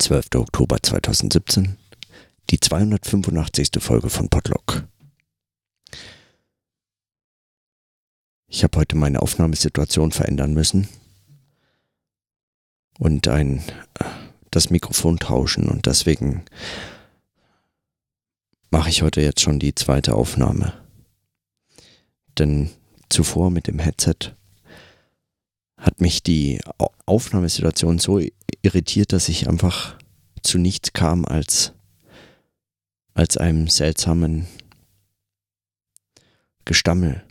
12. Oktober 2017, die 285. Folge von Podlock. Ich habe heute meine Aufnahmesituation verändern müssen und ein das Mikrofon tauschen und deswegen mache ich heute jetzt schon die zweite Aufnahme. Denn zuvor mit dem Headset hat mich die Aufnahmesituation so irritiert, dass ich einfach zu nichts kam als, als einem seltsamen Gestammel.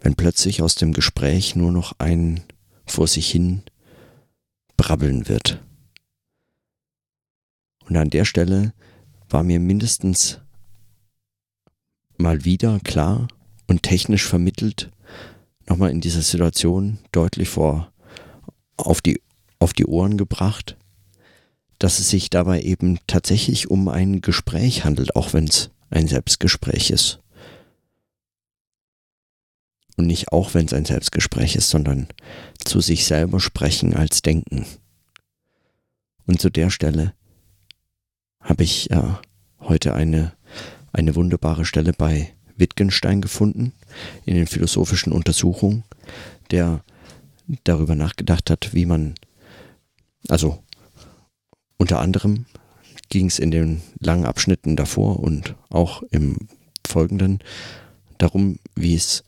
Wenn plötzlich aus dem Gespräch nur noch ein vor sich hin brabbeln wird. Und an der Stelle war mir mindestens mal wieder klar und technisch vermittelt, nochmal in dieser Situation deutlich vor auf die, auf die Ohren gebracht, dass es sich dabei eben tatsächlich um ein Gespräch handelt, auch wenn es ein Selbstgespräch ist. Und nicht auch wenn es ein Selbstgespräch ist, sondern zu sich selber sprechen als Denken. Und zu der Stelle habe ich äh, heute eine, eine wunderbare Stelle bei Wittgenstein gefunden in den philosophischen Untersuchungen, der darüber nachgedacht hat, wie man, also unter anderem ging es in den langen Abschnitten davor und auch im folgenden darum, wie es,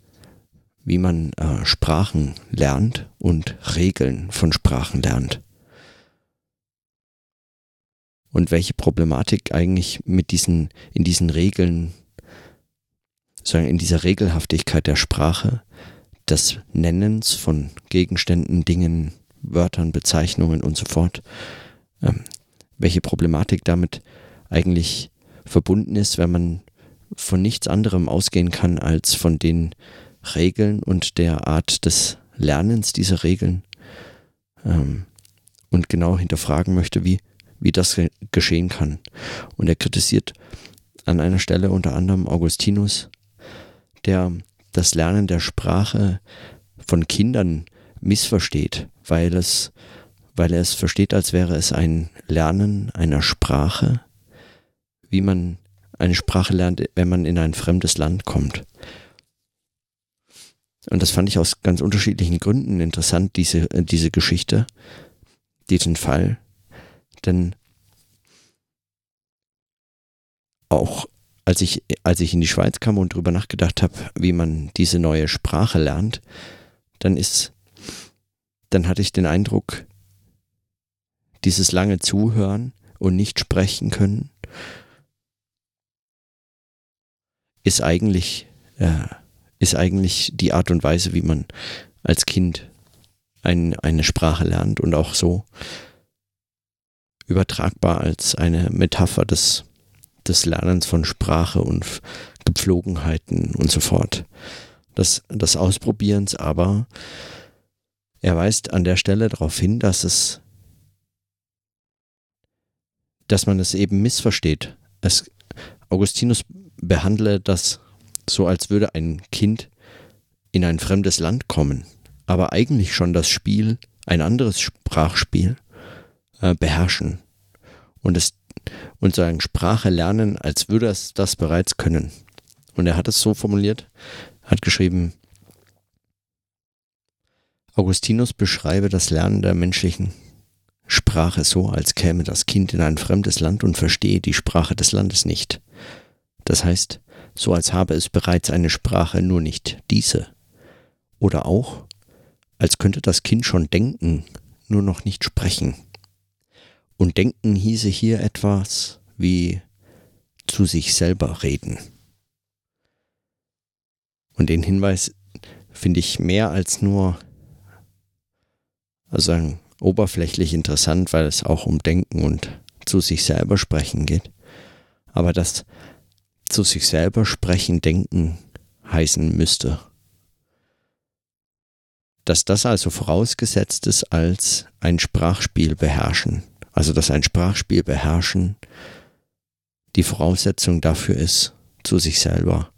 wie man äh, Sprachen lernt und Regeln von Sprachen lernt. Und welche Problematik eigentlich mit diesen, in diesen Regeln sagen, in dieser Regelhaftigkeit der Sprache, des Nennens von Gegenständen, Dingen, Wörtern, Bezeichnungen und so fort, ähm, welche Problematik damit eigentlich verbunden ist, wenn man von nichts anderem ausgehen kann als von den Regeln und der Art des Lernens dieser Regeln ähm, und genau hinterfragen möchte, wie, wie das geschehen kann. Und er kritisiert an einer Stelle unter anderem Augustinus, der das Lernen der Sprache von Kindern missversteht, weil es, weil er es versteht, als wäre es ein Lernen einer Sprache, wie man eine Sprache lernt, wenn man in ein fremdes Land kommt. Und das fand ich aus ganz unterschiedlichen Gründen interessant, diese, diese Geschichte, diesen Fall. Denn auch als ich, als ich in die Schweiz kam und darüber nachgedacht habe, wie man diese neue Sprache lernt, dann ist, dann hatte ich den Eindruck, dieses lange Zuhören und nicht sprechen können, ist eigentlich, äh, ist eigentlich die Art und Weise, wie man als Kind ein, eine Sprache lernt und auch so übertragbar als eine Metapher des des Lernens von Sprache und Gepflogenheiten und so fort. Das, des Ausprobierens, aber er weist an der Stelle darauf hin, dass es, dass man es eben missversteht. Es, Augustinus behandle das so, als würde ein Kind in ein fremdes Land kommen, aber eigentlich schon das Spiel, ein anderes Sprachspiel, äh, beherrschen. Und es und sagen Sprache lernen, als würde es das bereits können. Und er hat es so formuliert, hat geschrieben, Augustinus beschreibe das Lernen der menschlichen Sprache so, als käme das Kind in ein fremdes Land und verstehe die Sprache des Landes nicht. Das heißt, so als habe es bereits eine Sprache, nur nicht diese. Oder auch, als könnte das Kind schon denken, nur noch nicht sprechen. Und denken hieße hier etwas wie zu sich selber reden. Und den Hinweis finde ich mehr als nur also oberflächlich interessant, weil es auch um Denken und zu sich selber sprechen geht. Aber das zu sich selber sprechen, denken heißen müsste. Dass das also vorausgesetzt ist als ein Sprachspiel beherrschen. Also dass ein Sprachspiel beherrschen die Voraussetzung dafür ist, zu sich selber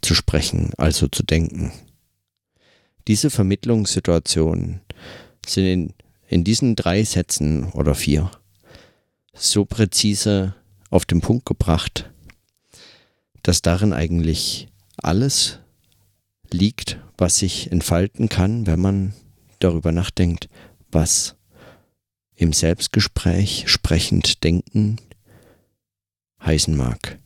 zu sprechen, also zu denken. Diese Vermittlungssituationen sind in, in diesen drei Sätzen oder vier so präzise auf den Punkt gebracht, dass darin eigentlich alles liegt, was sich entfalten kann, wenn man darüber nachdenkt, was im Selbstgespräch sprechend denken heißen mag.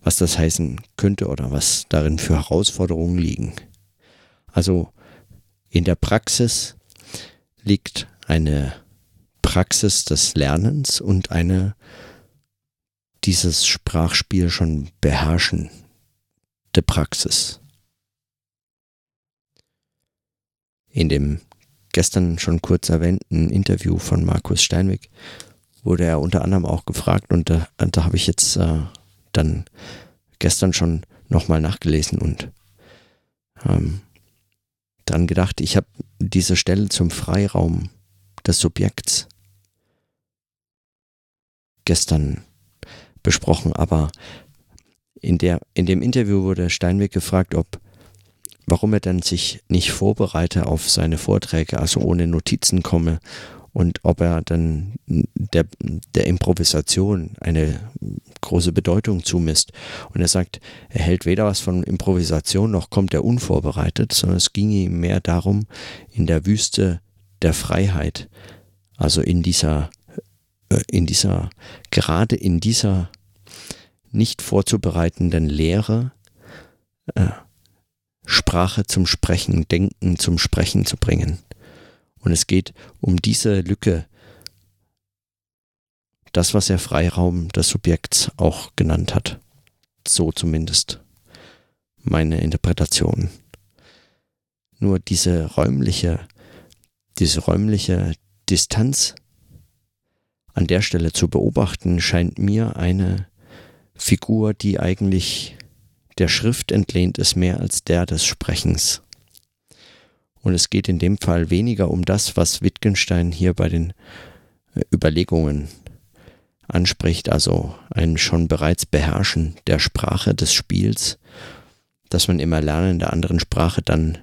Was das heißen könnte oder was darin für Herausforderungen liegen. Also in der Praxis liegt eine Praxis des Lernens und eine dieses Sprachspiel schon beherrschende Praxis. In dem gestern schon kurz erwähnten Interview von Markus Steinweg wurde er unter anderem auch gefragt und da, da habe ich jetzt äh, dann gestern schon nochmal nachgelesen und ähm, dann gedacht, ich habe diese Stelle zum Freiraum des Subjekts gestern besprochen, aber in, der, in dem Interview wurde Steinweg gefragt, ob warum er dann sich nicht vorbereite auf seine Vorträge, also ohne Notizen komme und ob er dann der, der Improvisation eine große Bedeutung zumisst. Und er sagt, er hält weder was von Improvisation noch kommt er unvorbereitet, sondern es ging ihm mehr darum, in der Wüste der Freiheit, also in dieser, in dieser, gerade in dieser nicht vorzubereitenden Lehre, äh, Sprache zum Sprechen, Denken zum Sprechen zu bringen. Und es geht um diese Lücke, das, was er Freiraum des Subjekts auch genannt hat. So zumindest meine Interpretation. Nur diese räumliche, diese räumliche Distanz an der Stelle zu beobachten, scheint mir eine Figur, die eigentlich der Schrift entlehnt ist, mehr als der des Sprechens. Und es geht in dem Fall weniger um das, was Wittgenstein hier bei den äh, Überlegungen anspricht, also ein schon bereits Beherrschen der Sprache des Spiels, dass man im Erlernen der anderen Sprache dann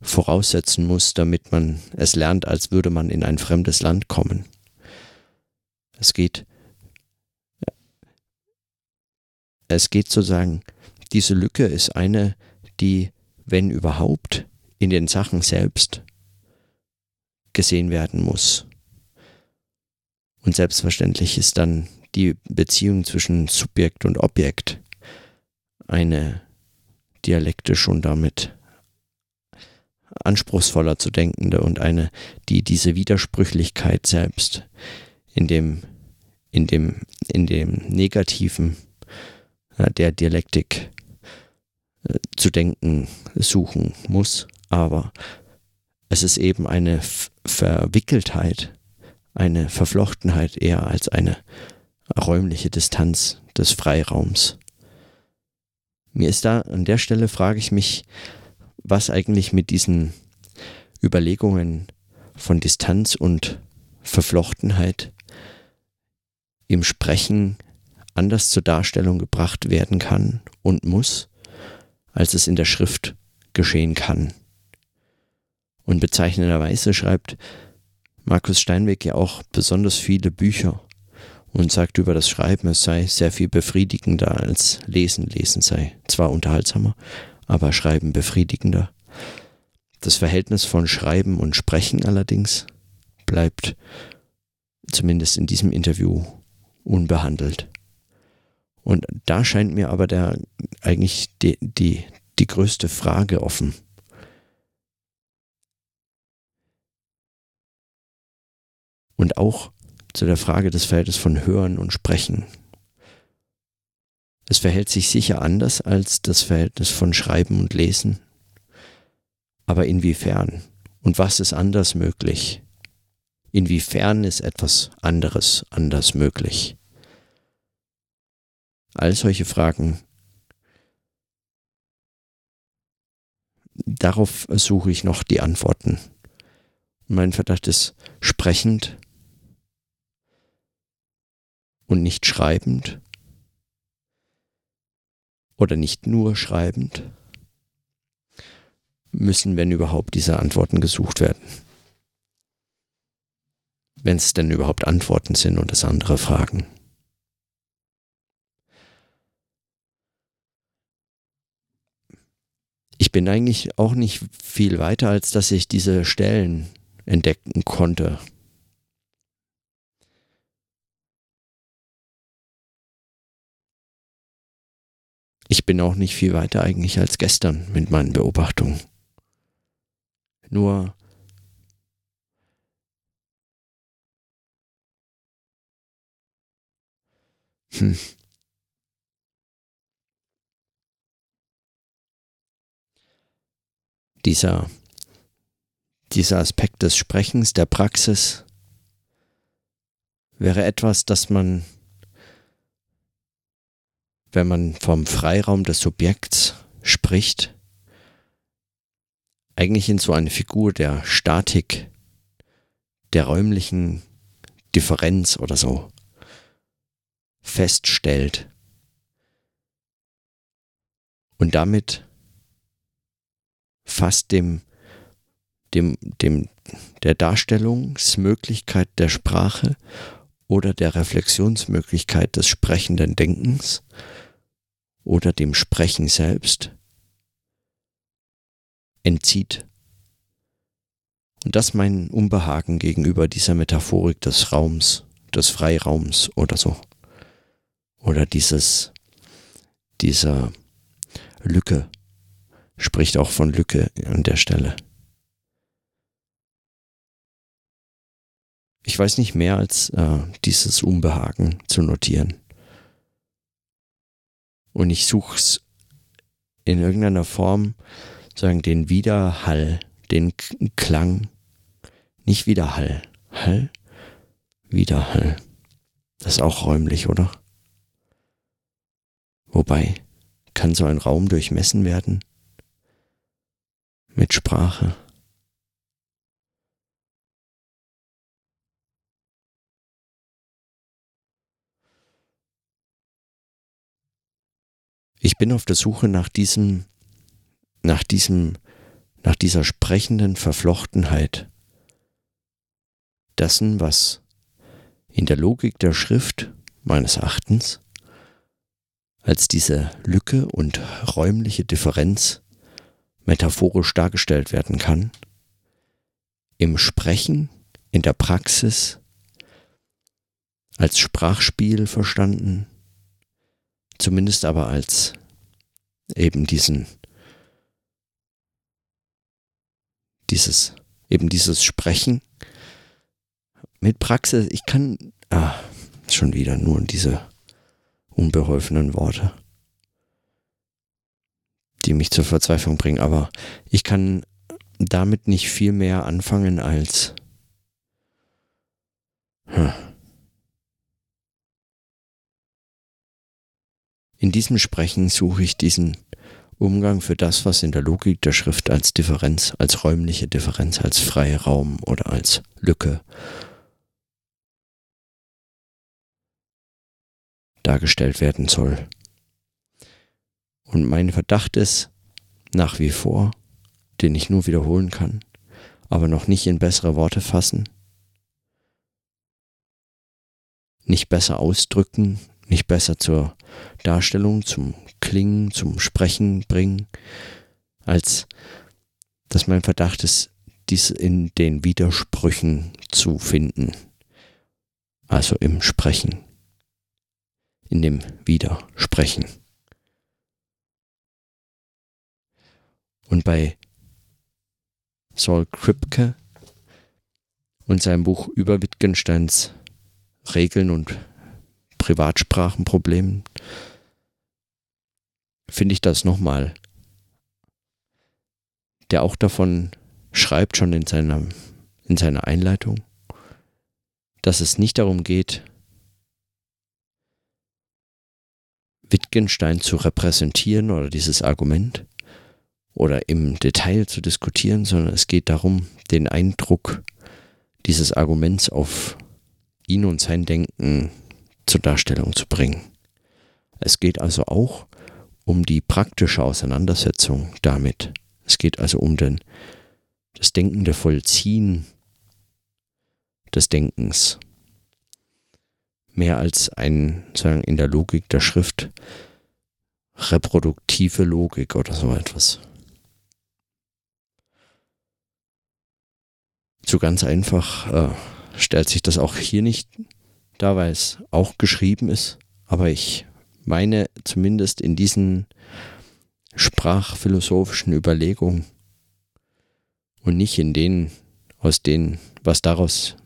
voraussetzen muss, damit man es lernt, als würde man in ein fremdes Land kommen. Es geht, es geht sozusagen, diese Lücke ist eine, die, wenn überhaupt, in den Sachen selbst gesehen werden muss. Und selbstverständlich ist dann die Beziehung zwischen Subjekt und Objekt eine dialektisch und damit anspruchsvoller zu denkende und eine, die diese Widersprüchlichkeit selbst in dem, in dem, in dem Negativen der Dialektik äh, zu denken suchen muss aber es ist eben eine Verwickeltheit, eine Verflochtenheit eher als eine räumliche Distanz des Freiraums. Mir ist da an der Stelle frage ich mich, was eigentlich mit diesen Überlegungen von Distanz und Verflochtenheit im Sprechen anders zur Darstellung gebracht werden kann und muss, als es in der Schrift geschehen kann. Und bezeichnenderweise schreibt Markus Steinweg ja auch besonders viele Bücher und sagt über das Schreiben, es sei sehr viel befriedigender als Lesen. Lesen sei zwar unterhaltsamer, aber Schreiben befriedigender. Das Verhältnis von Schreiben und Sprechen allerdings bleibt zumindest in diesem Interview unbehandelt. Und da scheint mir aber der eigentlich die, die, die größte Frage offen. und auch zu der Frage des Verhältnisses von Hören und Sprechen. Es verhält sich sicher anders als das Verhältnis von Schreiben und Lesen. Aber inwiefern? Und was ist anders möglich? Inwiefern ist etwas anderes anders möglich? All solche Fragen. Darauf suche ich noch die Antworten. Mein Verdacht ist, sprechend und nicht schreibend oder nicht nur schreibend, müssen, wenn überhaupt, diese Antworten gesucht werden. wenn es denn überhaupt Antworten sind und es andere Fragen. Ich bin eigentlich auch nicht viel weiter, als dass ich diese Stellen entdecken konnte. Ich bin auch nicht viel weiter eigentlich als gestern mit meinen Beobachtungen. Nur hm. Dieser, dieser Aspekt des Sprechens, der Praxis, wäre etwas, das man wenn man vom Freiraum des Subjekts spricht, eigentlich in so eine Figur der Statik, der räumlichen Differenz oder so feststellt. Und damit fast dem, dem, dem, der Darstellungsmöglichkeit der Sprache oder der Reflexionsmöglichkeit des sprechenden Denkens oder dem Sprechen selbst entzieht. Und das mein Unbehagen gegenüber dieser Metaphorik des Raums, des Freiraums oder so. Oder dieses, dieser Lücke, spricht auch von Lücke an der Stelle. Ich weiß nicht mehr als äh, dieses Unbehagen zu notieren. Und ich suche es in irgendeiner Form, sagen, den Widerhall, den Klang, nicht Widerhall, Hall, Widerhall. Das ist auch räumlich, oder? Wobei, kann so ein Raum durchmessen werden? Mit Sprache. Ich bin auf der Suche nach diesem, nach diesem, nach dieser sprechenden Verflochtenheit dessen, was in der Logik der Schrift meines Erachtens als diese Lücke und räumliche Differenz metaphorisch dargestellt werden kann, im Sprechen, in der Praxis, als Sprachspiel verstanden, zumindest aber als eben diesen, dieses, eben dieses Sprechen mit Praxis. Ich kann, ah, schon wieder nur diese unbeholfenen Worte, die mich zur Verzweiflung bringen, aber ich kann damit nicht viel mehr anfangen als, hm, In diesem Sprechen suche ich diesen Umgang für das, was in der Logik der Schrift als Differenz, als räumliche Differenz, als Freiraum oder als Lücke dargestellt werden soll. Und mein Verdacht ist nach wie vor, den ich nur wiederholen kann, aber noch nicht in bessere Worte fassen, nicht besser ausdrücken, nicht besser zur Darstellung, zum Klingen, zum Sprechen bringen, als dass mein Verdacht ist, dies in den Widersprüchen zu finden. Also im Sprechen. In dem Widersprechen. Und bei Saul Kripke und seinem Buch über Wittgensteins Regeln und Privatsprachenproblemen, finde ich das nochmal. Der auch davon schreibt schon in seiner, in seiner Einleitung, dass es nicht darum geht, Wittgenstein zu repräsentieren oder dieses Argument oder im Detail zu diskutieren, sondern es geht darum, den Eindruck dieses Arguments auf ihn und sein Denken zur Darstellung zu bringen. Es geht also auch um die praktische Auseinandersetzung damit. Es geht also um den, das denkende Vollziehen des Denkens. Mehr als ein, sagen, in der Logik der Schrift reproduktive Logik oder so etwas. So ganz einfach äh, stellt sich das auch hier nicht dar, weil es auch geschrieben ist. Aber ich meine zumindest in diesen sprachphilosophischen Überlegungen und nicht in denen, aus denen, was daraus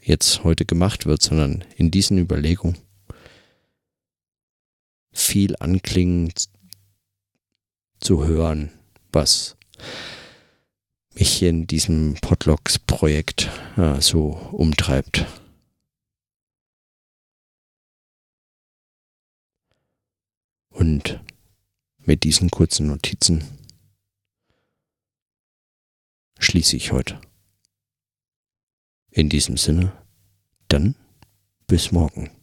jetzt heute gemacht wird, sondern in diesen Überlegungen viel anklingen zu hören, was mich hier in diesem Podlogs-Projekt äh, so umtreibt. Und mit diesen kurzen Notizen schließe ich heute. In diesem Sinne, dann bis morgen.